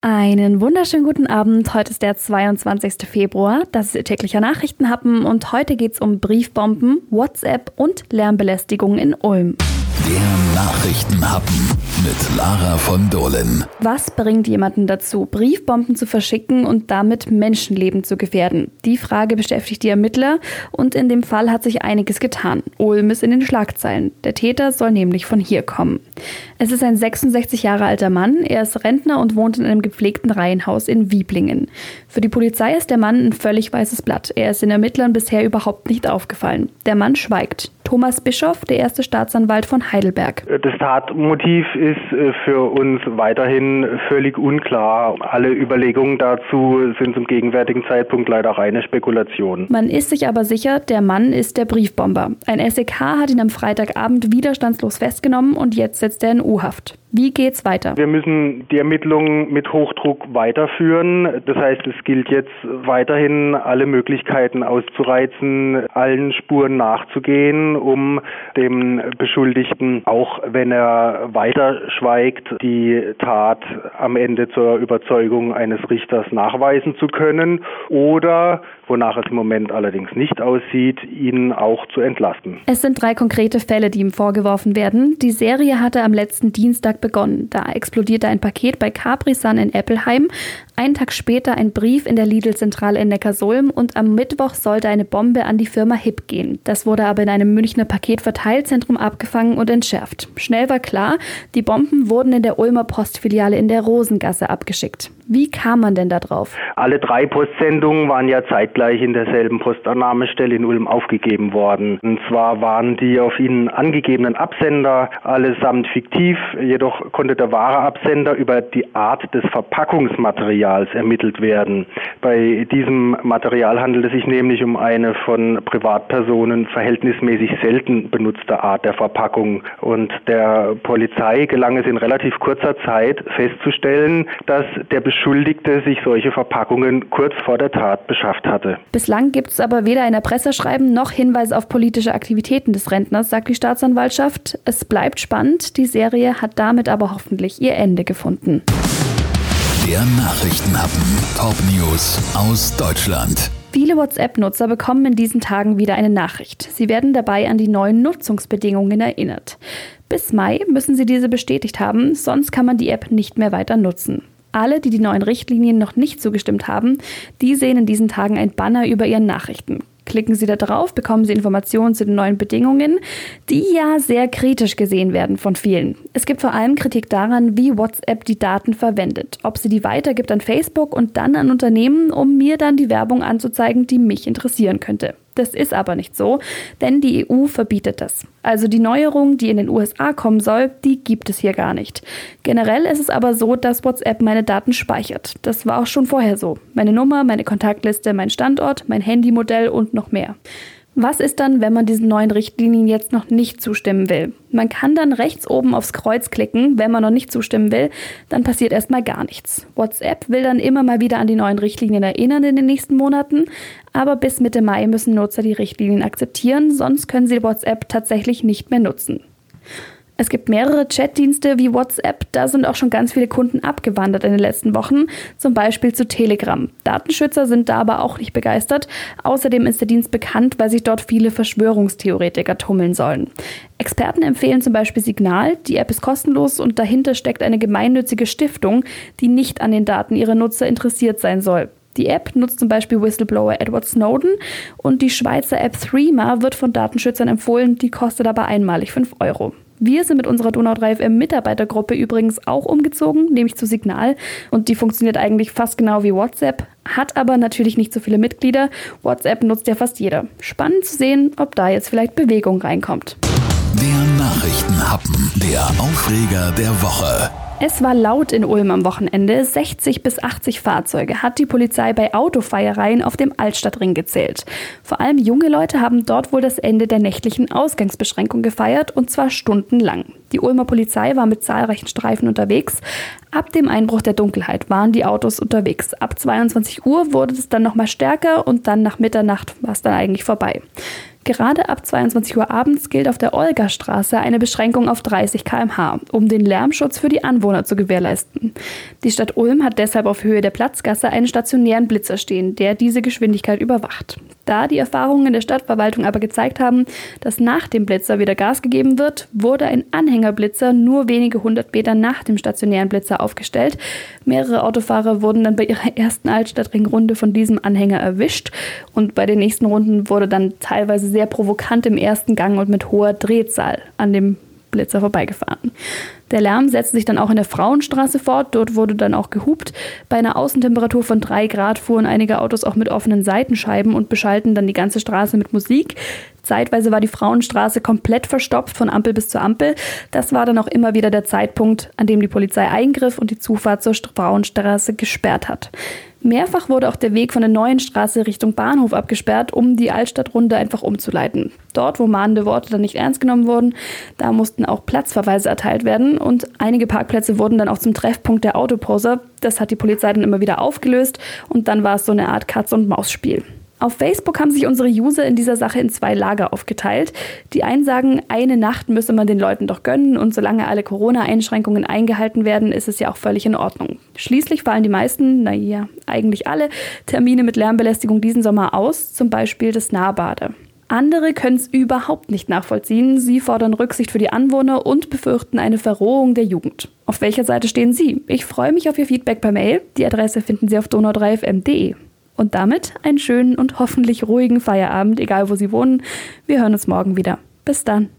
Einen wunderschönen guten Abend. Heute ist der 22. Februar. Das ist Ihr täglicher Nachrichtenhappen und heute geht es um Briefbomben, WhatsApp und Lärmbelästigung in Ulm. Der Nachrichtenhappen mit Lara von Dohlen. Was bringt jemanden dazu, Briefbomben zu verschicken und damit Menschenleben zu gefährden? Die Frage beschäftigt die Ermittler und in dem Fall hat sich einiges getan. Ulm ist in den Schlagzeilen. Der Täter soll nämlich von hier kommen. Es ist ein 66 Jahre alter Mann. Er ist Rentner und wohnt in einem gepflegten Reihenhaus in Wieblingen. Für die Polizei ist der Mann ein völlig weißes Blatt. Er ist den Ermittlern bisher überhaupt nicht aufgefallen. Der Mann schweigt. Thomas Bischoff, der erste Staatsanwalt von Heidelberg. Das Tatmotiv ist äh, für uns weiterhin völlig unklar. Alle Überlegungen dazu sind zum gegenwärtigen Zeitpunkt leider reine Spekulation. Man ist sich aber sicher, der Mann ist der Briefbomber. Ein SEK hat ihn am Freitagabend widerstandslos festgenommen und jetzt setzt er in U-Haft. Wie geht's weiter? Wir müssen die Ermittlungen mit Hochdruck weiterführen. Das heißt, es gilt jetzt weiterhin alle Möglichkeiten auszureizen, allen Spuren nachzugehen, um dem Beschuldigten, auch wenn er weiter schweigt, die Tat am Ende zur Überzeugung eines Richters nachweisen zu können oder wonach es im Moment allerdings nicht aussieht, ihn auch zu entlasten. Es sind drei konkrete Fälle, die ihm vorgeworfen werden. Die Serie hatte am letzten Dienstag begonnen. Da explodierte ein Paket bei Capri Sun in Eppelheim. Einen Tag später ein Brief in der Lidl-Zentrale in Neckarsulm und am Mittwoch sollte eine Bombe an die Firma HIP gehen. Das wurde aber in einem Münchner Paketverteilzentrum abgefangen und entschärft. Schnell war klar, die Bomben wurden in der Ulmer Postfiliale in der Rosengasse abgeschickt. Wie kam man denn da drauf? Alle drei Postsendungen waren ja zeitgleich in derselben Postannahmestelle in Ulm aufgegeben worden. Und zwar waren die auf ihnen angegebenen Absender allesamt fiktiv, jedoch konnte der wahre Absender über die Art des Verpackungsmaterials ermittelt werden. Bei diesem Material handelt es sich nämlich um eine von Privatpersonen verhältnismäßig selten benutzte Art der Verpackung. Und der Polizei gelang es in relativ kurzer Zeit festzustellen, dass der Beschuldigte sich solche Verpackungen kurz vor der Tat beschafft hatte. Bislang gibt es aber weder ein Erpresserschreiben noch Hinweise auf politische Aktivitäten des Rentners, sagt die Staatsanwaltschaft. Es bleibt spannend. Die Serie hat damit aber hoffentlich ihr Ende gefunden. Der Nachrichtenhappen. Top News aus Deutschland. Viele WhatsApp-Nutzer bekommen in diesen Tagen wieder eine Nachricht. Sie werden dabei an die neuen Nutzungsbedingungen erinnert. Bis Mai müssen sie diese bestätigt haben, sonst kann man die App nicht mehr weiter nutzen. Alle, die die neuen Richtlinien noch nicht zugestimmt haben, die sehen in diesen Tagen ein Banner über ihren Nachrichten. Klicken Sie da drauf, bekommen Sie Informationen zu den neuen Bedingungen, die ja sehr kritisch gesehen werden von vielen. Es gibt vor allem Kritik daran, wie WhatsApp die Daten verwendet, ob sie die weitergibt an Facebook und dann an Unternehmen, um mir dann die Werbung anzuzeigen, die mich interessieren könnte. Das ist aber nicht so, denn die EU verbietet das. Also die Neuerung, die in den USA kommen soll, die gibt es hier gar nicht. Generell ist es aber so, dass WhatsApp meine Daten speichert. Das war auch schon vorher so. Meine Nummer, meine Kontaktliste, mein Standort, mein Handymodell und noch mehr. Was ist dann, wenn man diesen neuen Richtlinien jetzt noch nicht zustimmen will? Man kann dann rechts oben aufs Kreuz klicken, wenn man noch nicht zustimmen will, dann passiert erstmal gar nichts. WhatsApp will dann immer mal wieder an die neuen Richtlinien erinnern in den nächsten Monaten, aber bis Mitte Mai müssen Nutzer die Richtlinien akzeptieren, sonst können sie WhatsApp tatsächlich nicht mehr nutzen. Es gibt mehrere Chatdienste wie WhatsApp, da sind auch schon ganz viele Kunden abgewandert in den letzten Wochen, zum Beispiel zu Telegram. Datenschützer sind da aber auch nicht begeistert. Außerdem ist der Dienst bekannt, weil sich dort viele Verschwörungstheoretiker tummeln sollen. Experten empfehlen zum Beispiel Signal. Die App ist kostenlos und dahinter steckt eine gemeinnützige Stiftung, die nicht an den Daten ihrer Nutzer interessiert sein soll. Die App nutzt zum Beispiel Whistleblower Edward Snowden und die Schweizer App Threema wird von Datenschützern empfohlen, die kostet aber einmalig 5 Euro. Wir sind mit unserer Donau 3FM Mitarbeitergruppe übrigens auch umgezogen, nämlich zu Signal. Und die funktioniert eigentlich fast genau wie WhatsApp, hat aber natürlich nicht so viele Mitglieder. WhatsApp nutzt ja fast jeder. Spannend zu sehen, ob da jetzt vielleicht Bewegung reinkommt. Der Nachrichtenhappen, der Aufreger der Woche. Es war laut in Ulm am Wochenende. 60 bis 80 Fahrzeuge hat die Polizei bei Autofeiereien auf dem Altstadtring gezählt. Vor allem junge Leute haben dort wohl das Ende der nächtlichen Ausgangsbeschränkung gefeiert und zwar stundenlang. Die Ulmer Polizei war mit zahlreichen Streifen unterwegs. Ab dem Einbruch der Dunkelheit waren die Autos unterwegs. Ab 22 Uhr wurde es dann nochmal stärker und dann nach Mitternacht war es dann eigentlich vorbei. Gerade ab 22 Uhr abends gilt auf der Olga-Straße eine Beschränkung auf 30 km/h, um den Lärmschutz für die Anwohner zu gewährleisten. Die Stadt Ulm hat deshalb auf Höhe der Platzgasse einen stationären Blitzer stehen, der diese Geschwindigkeit überwacht. Da die Erfahrungen der Stadtverwaltung aber gezeigt haben, dass nach dem Blitzer wieder Gas gegeben wird, wurde ein Anhängerblitzer nur wenige hundert Meter nach dem stationären Blitzer aufgestellt. Mehrere Autofahrer wurden dann bei ihrer ersten Altstadtringrunde von diesem Anhänger erwischt und bei den nächsten Runden wurde dann teilweise sehr provokant im ersten Gang und mit hoher Drehzahl an dem Blitzer vorbeigefahren. Der Lärm setzte sich dann auch in der Frauenstraße fort. Dort wurde dann auch gehupt. Bei einer Außentemperatur von drei Grad fuhren einige Autos auch mit offenen Seitenscheiben und beschallten dann die ganze Straße mit Musik. Zeitweise war die Frauenstraße komplett verstopft von Ampel bis zur Ampel. Das war dann auch immer wieder der Zeitpunkt, an dem die Polizei eingriff und die Zufahrt zur Frauenstraße gesperrt hat. Mehrfach wurde auch der Weg von der neuen Straße Richtung Bahnhof abgesperrt, um die Altstadtrunde einfach umzuleiten. Dort, wo mahnende Worte dann nicht ernst genommen wurden, da mussten auch Platzverweise erteilt werden und einige Parkplätze wurden dann auch zum Treffpunkt der Autoposer. Das hat die Polizei dann immer wieder aufgelöst und dann war es so eine Art Katz-und-Maus-Spiel. Auf Facebook haben sich unsere User in dieser Sache in zwei Lager aufgeteilt. Die einen sagen, eine Nacht müsse man den Leuten doch gönnen und solange alle Corona-Einschränkungen eingehalten werden, ist es ja auch völlig in Ordnung. Schließlich fallen die meisten, naja, eigentlich alle, Termine mit Lärmbelästigung diesen Sommer aus, zum Beispiel das Nahbade. Andere können es überhaupt nicht nachvollziehen. Sie fordern Rücksicht für die Anwohner und befürchten eine Verrohung der Jugend. Auf welcher Seite stehen Sie? Ich freue mich auf Ihr Feedback per Mail. Die Adresse finden Sie auf donau3fm.de. Und damit einen schönen und hoffentlich ruhigen Feierabend, egal wo Sie wohnen. Wir hören uns morgen wieder. Bis dann.